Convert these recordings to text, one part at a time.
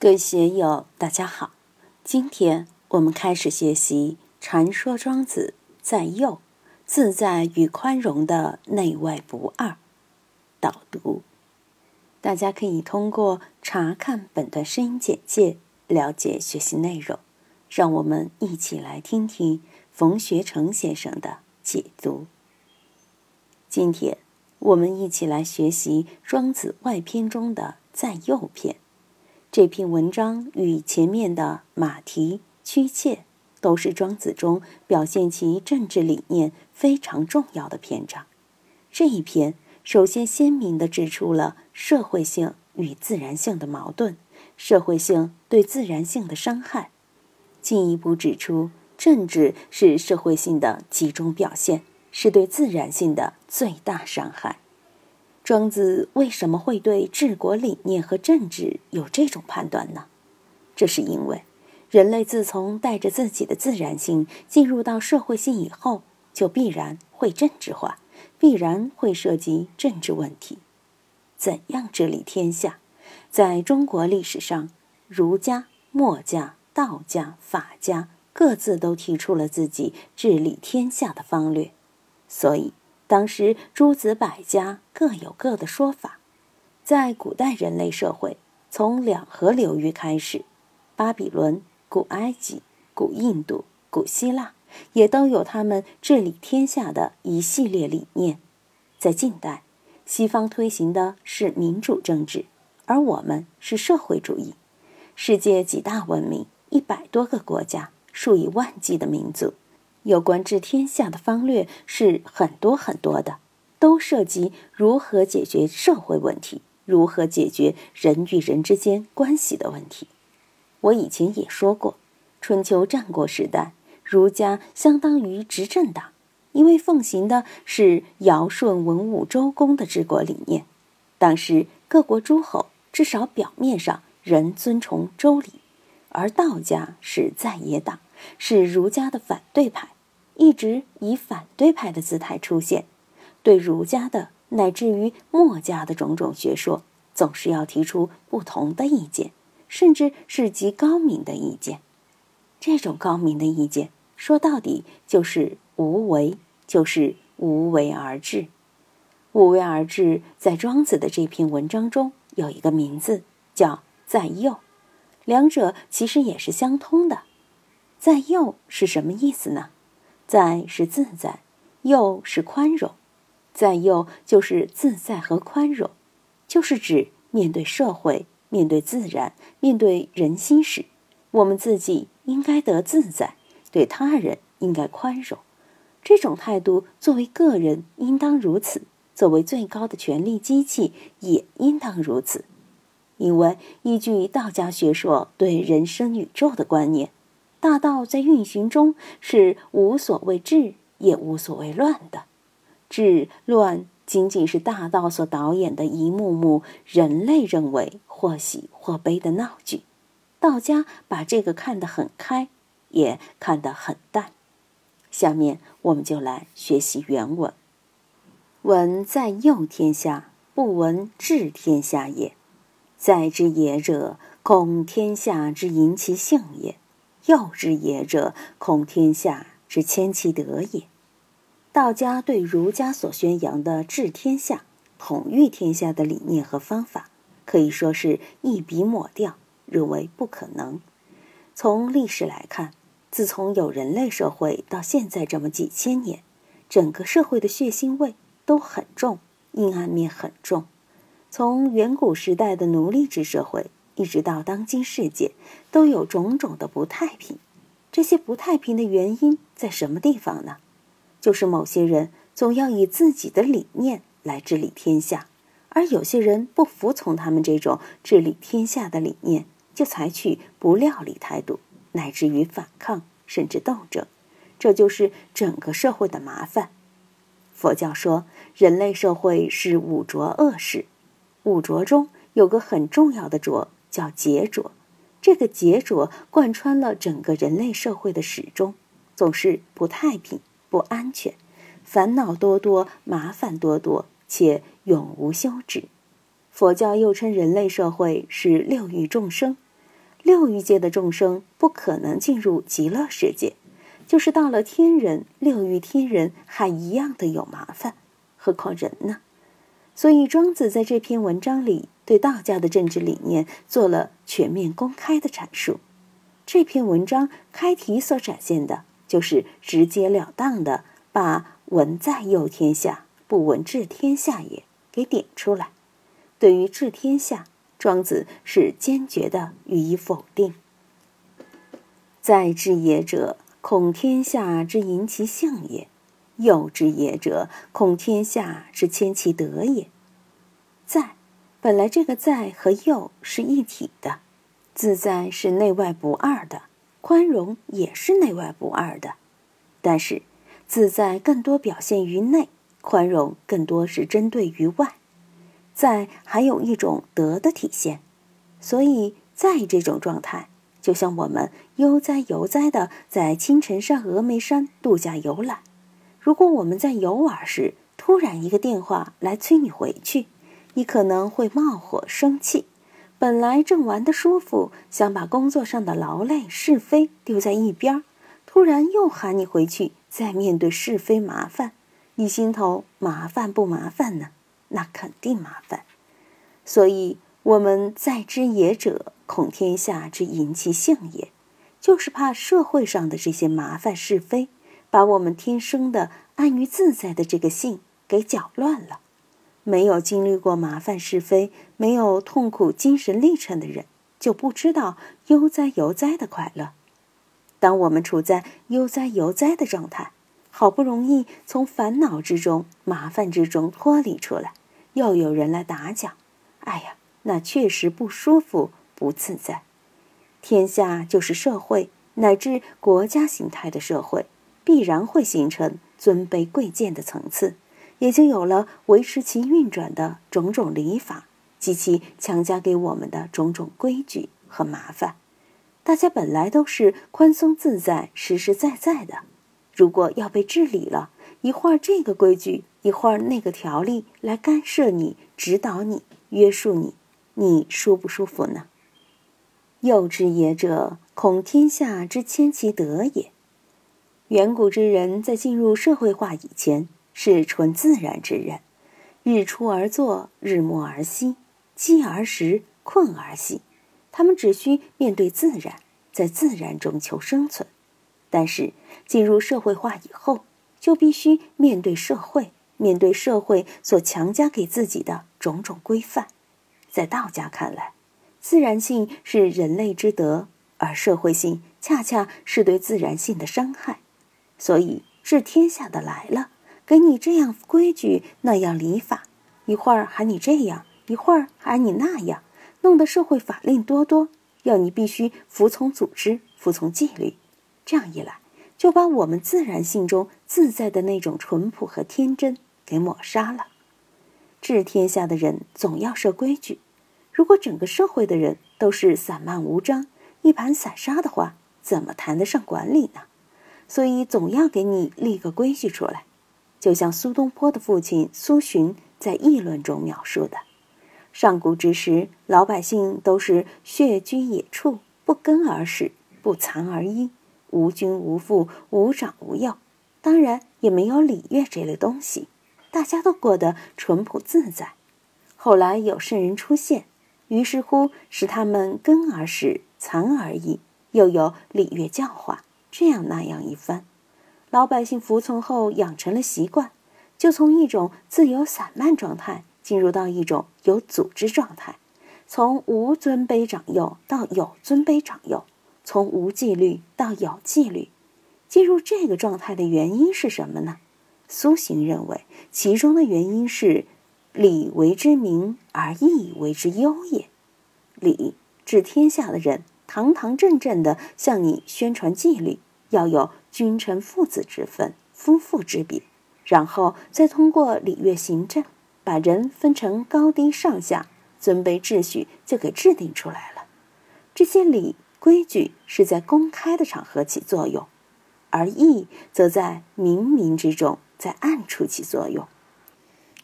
各位学友，大家好！今天我们开始学习《传说庄子在右，自在与宽容的内外不二》导读。大家可以通过查看本段声音简介了解学习内容。让我们一起来听听冯学成先生的解读。今天我们一起来学习《庄子外篇》中的“在右”篇。这篇文章与前面的马蹄、曲妾都是庄子中表现其政治理念非常重要的篇章。这一篇首先鲜明地指出了社会性与自然性的矛盾，社会性对自然性的伤害，进一步指出政治是社会性的集中表现，是对自然性的最大伤害。庄子为什么会对治国理念和政治有这种判断呢？这是因为人类自从带着自己的自然性进入到社会性以后，就必然会政治化，必然会涉及政治问题。怎样治理天下？在中国历史上，儒家、墨家、道家、法家各自都提出了自己治理天下的方略，所以。当时诸子百家各有各的说法，在古代人类社会，从两河流域开始，巴比伦、古埃及、古印度、古希腊也都有他们治理天下的一系列理念。在近代，西方推行的是民主政治，而我们是社会主义。世界几大文明，一百多个国家，数以万计的民族。有关治天下的方略是很多很多的，都涉及如何解决社会问题，如何解决人与人之间关系的问题。我以前也说过，春秋战国时代，儒家相当于执政党，因为奉行的是尧舜文武周公的治国理念。当时各国诸侯至少表面上仍尊崇周礼，而道家是在野党，是儒家的反对派。一直以反对派的姿态出现，对儒家的乃至于墨家的种种学说，总是要提出不同的意见，甚至是极高明的意见。这种高明的意见，说到底就是无为，就是无为而治。无为而治，在庄子的这篇文章中有一个名字叫在右，两者其实也是相通的。在右是什么意思呢？在是自在，又是宽容，在右就是自在和宽容，就是指面对社会、面对自然、面对人心时，我们自己应该得自在，对他人应该宽容。这种态度作为个人应当如此，作为最高的权力机器也应当如此。因为依据道家学说对人生宇宙的观念。大道在运行中是无所谓治，也无所谓乱的。治乱仅仅是大道所导演的一幕幕人类认为或喜或悲的闹剧。道家把这个看得很开，也看得很淡。下面我们就来学习原文：“文在佑天下，不闻治天下也。在之也者，恐天下之淫其性也。”幼之也者，恐天下之谦其德也。道家对儒家所宣扬的治天下、统御天下的理念和方法，可以说是一笔抹掉，认为不可能。从历史来看，自从有人类社会到现在这么几千年，整个社会的血腥味都很重，阴暗面很重。从远古时代的奴隶制社会。一直到当今世界，都有种种的不太平。这些不太平的原因在什么地方呢？就是某些人总要以自己的理念来治理天下，而有些人不服从他们这种治理天下的理念，就采取不料理态度，乃至于反抗甚至斗争。这就是整个社会的麻烦。佛教说，人类社会是五浊恶世，五浊中有个很重要的浊。叫劫浊，这个劫浊贯穿了整个人类社会的始终，总是不太平、不安全，烦恼多多，麻烦多多，且永无休止。佛教又称人类社会是六欲众生，六欲界的众生不可能进入极乐世界，就是到了天人，六欲天人还一样的有麻烦，何况人呢？所以庄子在这篇文章里对道家的政治理念做了全面公开的阐述。这篇文章开题所展现的就是直截了当的把“文在佑天下，不闻治天下也”给点出来。对于治天下，庄子是坚决的予以否定。在治也者，恐天下之淫其性也；有之也者，恐天下之迁其德也。在，本来这个在和有是一体的，自在是内外不二的，宽容也是内外不二的。但是，自在更多表现于内，宽容更多是针对于外。在还有一种德的体现，所以在这种状态，就像我们悠哉游哉的在青城山、峨眉山度假游览。如果我们在游玩时突然一个电话来催你回去，你可能会冒火生气。本来正玩得舒服，想把工作上的劳累是非丢在一边，突然又喊你回去，再面对是非麻烦，你心头麻烦不麻烦呢？那肯定麻烦，所以我们在之也者，恐天下之淫其性也，就是怕社会上的这些麻烦是非，把我们天生的安于自在的这个性给搅乱了。没有经历过麻烦是非，没有痛苦精神历程的人，就不知道悠哉游哉的快乐。当我们处在悠哉游哉的状态，好不容易从烦恼之中、麻烦之中脱离出来。又有人来打搅，哎呀，那确实不舒服、不自在。天下就是社会，乃至国家形态的社会，必然会形成尊卑贵贱的层次，也就有了维持其运转的种种礼法及其强加给我们的种种规矩和麻烦。大家本来都是宽松自在、实实在在的，如果要被治理了，一会儿这个规矩。一会儿那个条例来干涉你、指导你、约束你，你舒不舒服呢？幼之也者，恐天下之迁其德也。远古之人在进入社会化以前，是纯自然之人，日出而作，日暮而息，饥而食，困而息。他们只需面对自然，在自然中求生存。但是进入社会化以后，就必须面对社会。面对社会所强加给自己的种种规范，在道家看来，自然性是人类之德，而社会性恰恰是对自然性的伤害。所以治天下的来了，给你这样规矩那样礼法，一会儿喊你这样，一会儿喊你那样，弄得社会法令多多，要你必须服从组织，服从纪律。这样一来，就把我们自然性中自在的那种淳朴和天真。给抹杀了。治天下的人总要设规矩，如果整个社会的人都是散漫无章、一盘散沙的话，怎么谈得上管理呢？所以总要给你立个规矩出来。就像苏东坡的父亲苏洵在议论中描述的：上古之时，老百姓都是穴居野处，不耕而食，不藏而衣，无君无父，无长无幼，当然也没有礼乐这类东西。大家都过得淳朴自在。后来有圣人出现，于是乎使他们耕而食，藏而已，又有礼乐教化，这样那样一番。老百姓服从后养成了习惯，就从一种自由散漫状态进入到一种有组织状态，从无尊卑长幼到有尊卑长幼，从无纪律到有纪律。进入这个状态的原因是什么呢？苏洵认为，其中的原因是礼为之明，而义为之优也。礼治天下的人，堂堂正正的向你宣传纪律，要有君臣父子之分、夫妇之别，然后再通过礼乐行政，把人分成高低上下、尊卑秩序，就给制定出来了。这些礼规矩是在公开的场合起作用，而义则在冥冥之中。在暗处起作用。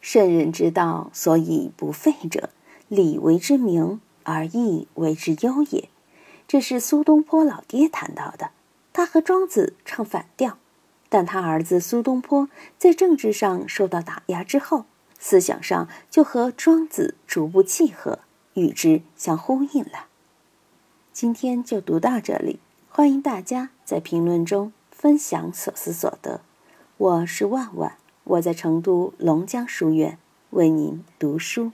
圣人之道，所以不废者，礼为之明，而义为之优也。这是苏东坡老爹谈到的。他和庄子唱反调，但他儿子苏东坡在政治上受到打压之后，思想上就和庄子逐步契合，与之相呼应了。今天就读到这里，欢迎大家在评论中分享所思所得。我是万万，我在成都龙江书院为您读书。